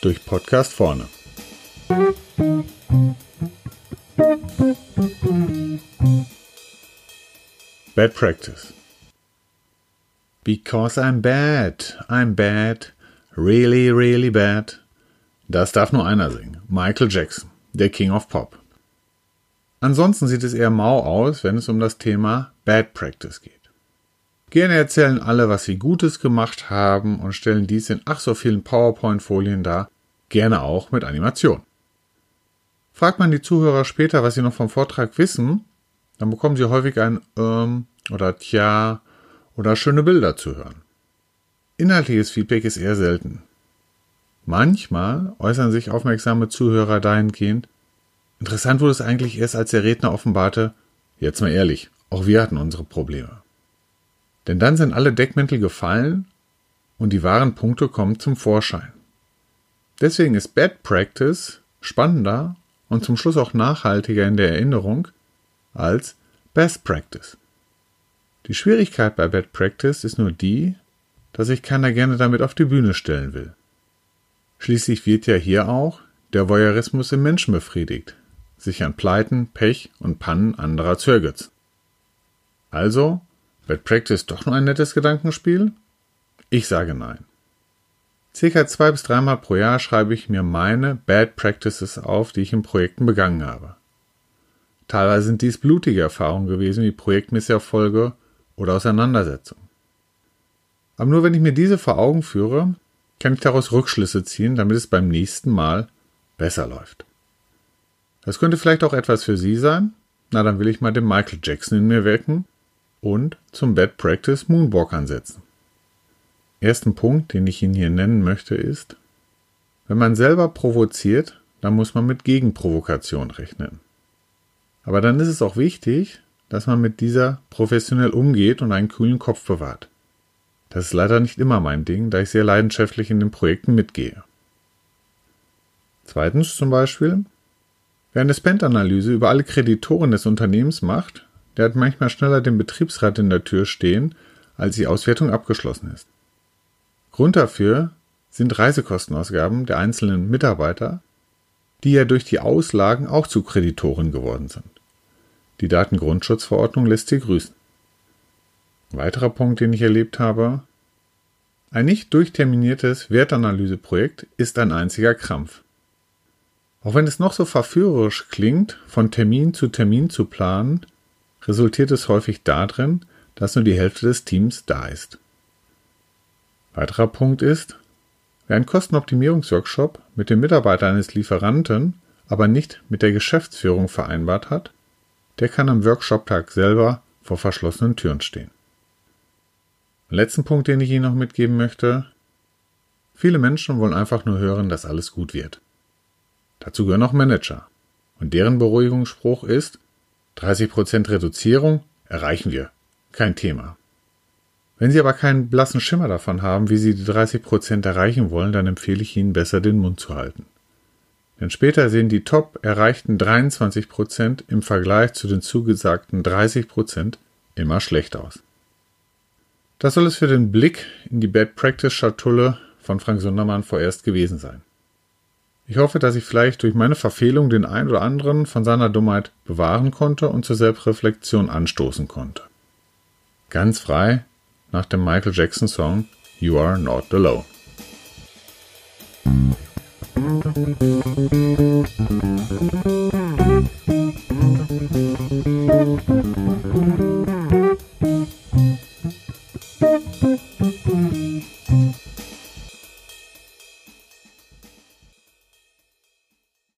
Durch Podcast vorne. Bad practice. Because I'm bad, I'm bad, really, really bad. Das darf nur einer singen. Michael Jackson, der King of Pop. Ansonsten sieht es eher mau aus, wenn es um das Thema Bad Practice geht. Gerne erzählen alle, was sie Gutes gemacht haben und stellen dies in ach so vielen PowerPoint-Folien dar, gerne auch mit Animation. Fragt man die Zuhörer später, was sie noch vom Vortrag wissen, dann bekommen sie häufig ein ähm oder tja oder schöne Bilder zu hören. Inhaltliches Feedback ist eher selten. Manchmal äußern sich aufmerksame Zuhörer dahingehend, interessant wurde es eigentlich erst, als der Redner offenbarte, jetzt mal ehrlich, auch wir hatten unsere Probleme. Denn dann sind alle Deckmäntel gefallen und die wahren Punkte kommen zum Vorschein. Deswegen ist Bad Practice spannender und zum Schluss auch nachhaltiger in der Erinnerung als Best Practice. Die Schwierigkeit bei Bad Practice ist nur die, dass sich keiner gerne damit auf die Bühne stellen will. Schließlich wird ja hier auch der Voyeurismus im Menschen befriedigt, sich an Pleiten, Pech und Pannen anderer ergötzen. Also, Bad Practice doch nur ein nettes Gedankenspiel? Ich sage nein. Circa zwei bis dreimal pro Jahr schreibe ich mir meine Bad Practices auf, die ich in Projekten begangen habe. Teilweise sind dies blutige Erfahrungen gewesen, wie Projektmisserfolge oder Auseinandersetzungen. Aber nur wenn ich mir diese vor Augen führe, kann ich daraus Rückschlüsse ziehen, damit es beim nächsten Mal besser läuft. Das könnte vielleicht auch etwas für Sie sein. Na, dann will ich mal den Michael Jackson in mir wecken und zum Bad Practice Moonwalk ansetzen. Ersten Punkt, den ich Ihnen hier nennen möchte, ist, wenn man selber provoziert, dann muss man mit Gegenprovokation rechnen. Aber dann ist es auch wichtig, dass man mit dieser professionell umgeht und einen kühlen Kopf bewahrt. Das ist leider nicht immer mein Ding, da ich sehr leidenschaftlich in den Projekten mitgehe. Zweitens zum Beispiel, wer eine Spend-Analyse über alle Kreditoren des Unternehmens macht, der hat manchmal schneller den Betriebsrat in der Tür stehen, als die Auswertung abgeschlossen ist. Grund dafür sind Reisekostenausgaben der einzelnen Mitarbeiter, die ja durch die Auslagen auch zu Kreditoren geworden sind. Die Datengrundschutzverordnung lässt sie grüßen. Ein weiterer Punkt, den ich erlebt habe, ein nicht durchterminiertes Wertanalyseprojekt ist ein einziger Krampf. Auch wenn es noch so verführerisch klingt, von Termin zu Termin zu planen, resultiert es häufig darin, dass nur die Hälfte des Teams da ist. Weiterer Punkt ist, wer einen Kostenoptimierungsworkshop mit dem Mitarbeiter eines Lieferanten, aber nicht mit der Geschäftsführung vereinbart hat, der kann am Workshop-Tag selber vor verschlossenen Türen stehen. Letzten Punkt, den ich Ihnen noch mitgeben möchte. Viele Menschen wollen einfach nur hören, dass alles gut wird. Dazu gehören auch Manager. Und deren Beruhigungsspruch ist, 30% Reduzierung erreichen wir. Kein Thema. Wenn Sie aber keinen blassen Schimmer davon haben, wie Sie die 30% erreichen wollen, dann empfehle ich Ihnen besser den Mund zu halten. Denn später sehen die top erreichten 23% im Vergleich zu den zugesagten 30% immer schlecht aus. Das soll es für den Blick in die Bad Practice Schatulle von Frank Sundermann vorerst gewesen sein. Ich hoffe, dass ich vielleicht durch meine Verfehlung den einen oder anderen von seiner Dummheit bewahren konnte und zur Selbstreflexion anstoßen konnte. Ganz frei nach dem Michael Jackson Song You Are Not Alone. Thank